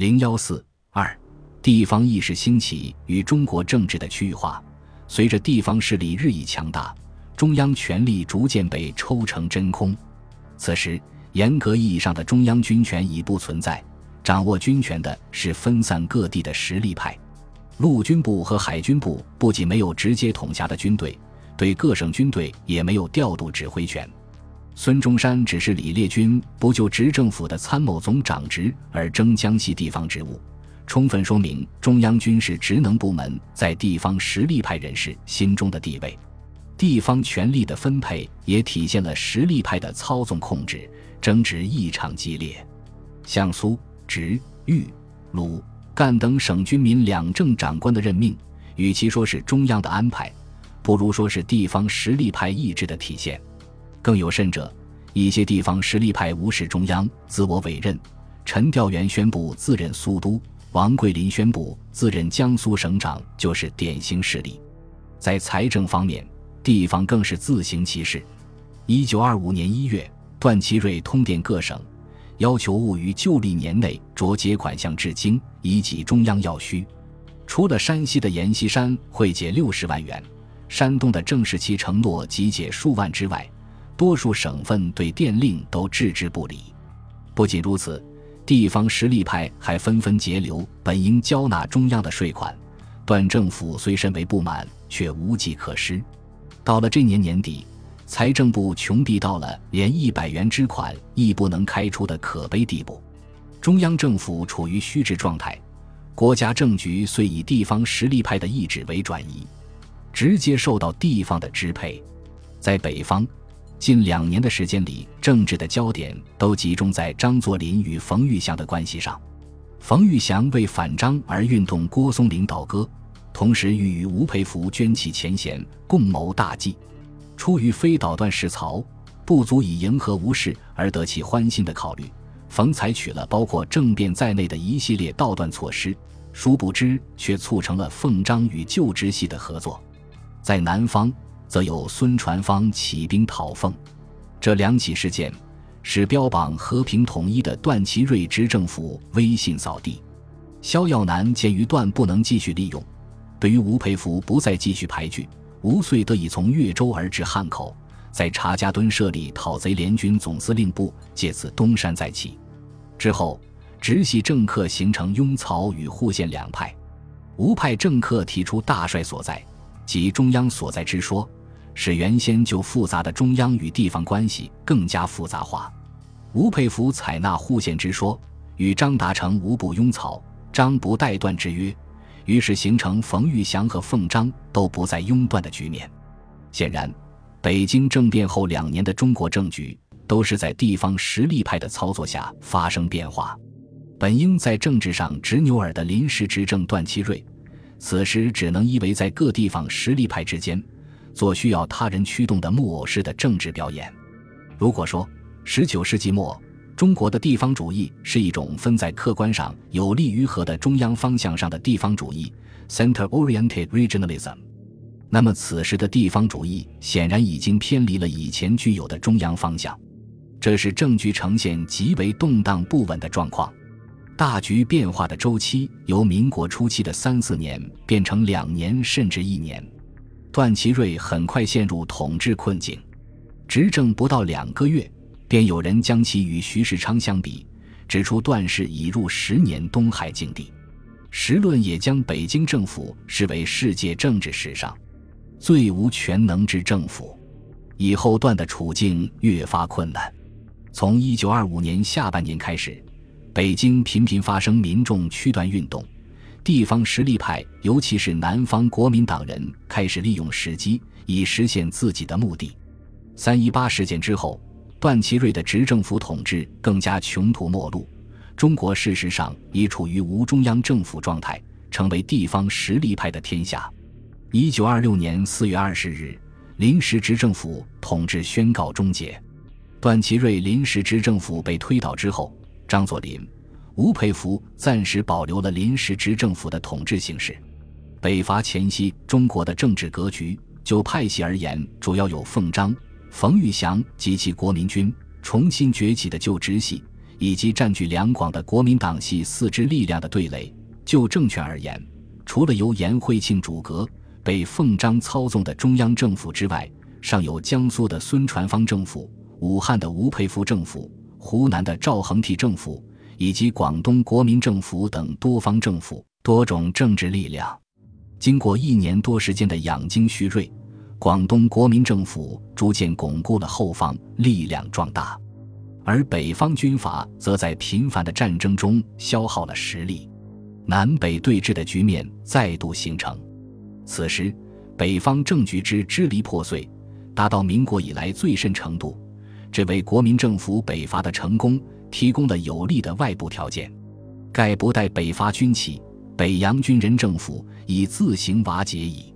零幺四二，地方意识兴起与中国政治的区域化。随着地方势力日益强大，中央权力逐渐被抽成真空。此时，严格意义上的中央军权已不存在，掌握军权的是分散各地的实力派。陆军部和海军部不仅没有直接统辖的军队，对各省军队也没有调度指挥权。孙中山只是李烈钧不就执政府的参谋总长职而征江西地方职务，充分说明中央军事职能部门在地方实力派人士心中的地位。地方权力的分配也体现了实力派的操纵控制，争执异常激烈。像苏、直、豫、鲁、赣等省军民两政长官的任命，与其说是中央的安排，不如说是地方实力派意志的体现。更有甚者，一些地方实力派无视中央，自我委任。陈调元宣布自任苏都，王桂林宣布自任江苏省长，就是典型事例。在财政方面，地方更是自行其事。一九二五年一月，段祺瑞通电各省，要求务于旧历年内着结款项至京，以给中央要需。除了山西的阎锡山会解六十万元，山东的郑士琦承诺集解数万之外。多数省份对电令都置之不理。不仅如此，地方实力派还纷纷截留本应交纳中央的税款。段政府虽甚为不满，却无计可施。到了这年年底，财政部穷逼到了连一百元之款亦不能开出的可悲地步。中央政府处于虚置状态，国家政局遂以地方实力派的意志为转移，直接受到地方的支配。在北方。近两年的时间里，政治的焦点都集中在张作霖与冯玉祥的关系上。冯玉祥为反张而运动郭松龄倒戈，同时欲与吴佩孚捐弃前嫌，共谋大计。出于非捣断事曹不足以迎合吴氏而得其欢心的考虑，冯采取了包括政变在内的一系列道断措施，殊不知却促成了奉张与旧直系的合作。在南方。则有孙传芳起兵讨奉，这两起事件使标榜和平统一的段祺瑞执政府威信扫地。萧耀南鉴于段不能继续利用，对于吴佩孚不再继续排拒，吴遂得以从越州而至汉口，在查家墩设立讨贼联军总司令部，借此东山再起。之后，直系政客形成拥曹与护县两派，吴派政客提出大帅所在，即中央所在之说。使原先就复杂的中央与地方关系更加复杂化。吴佩孚采纳户县之说，与张达成无不拥草，张不带断之约，于是形成冯玉祥和奉张都不再拥断的局面。显然，北京政变后两年的中国政局都是在地方实力派的操作下发生变化。本应在政治上执牛耳的临时执政段祺瑞，此时只能依偎在各地方实力派之间。做需要他人驱动的木偶式的政治表演。如果说十九世纪末中国的地方主义是一种分在客观上有利于和的中央方向上的地方主义 （center-oriented regionalism），那么此时的地方主义显然已经偏离了以前具有的中央方向，这是政局呈现极为动荡不稳的状况。大局变化的周期由民国初期的三四年变成两年甚至一年。段祺瑞很快陷入统治困境，执政不到两个月，便有人将其与徐世昌相比，指出段氏已入十年东海境地。时论也将北京政府视为世界政治史上最无全能之政府。以后段的处境越发困难。从一九二五年下半年开始，北京频频发生民众驱段运动。地方实力派，尤其是南方国民党人，开始利用时机以实现自己的目的。三一八事件之后，段祺瑞的执政府统治更加穷途末路。中国事实上已处于无中央政府状态，成为地方实力派的天下。一九二六年四月二十日，临时执政府统治宣告终结。段祺瑞临时执政府被推倒之后，张作霖。吴佩孚暂时保留了临时执政府的统治形式。北伐前夕，中国的政治格局就派系而言，主要有奉张、冯玉祥及其国民军重新崛起的旧直系，以及占据两广的国民党系四支力量的对垒。就政权而言，除了由颜惠庆主阁、被奉章操纵的中央政府之外，尚有江苏的孙传芳政府、武汉的吴佩孚政府、湖南的赵恒惕政府以及广东国民政府等多方政府、多种政治力量。经过一年多时间的养精蓄锐，广东国民政府逐渐巩固了后方，力量壮大，而北方军阀则在频繁的战争中消耗了实力。南北对峙的局面再度形成，此时北方政局之支离破碎，达到民国以来最甚程度，这为国民政府北伐的成功提供了有利的外部条件。盖不待北伐军起，北洋军人政府已自行瓦解矣。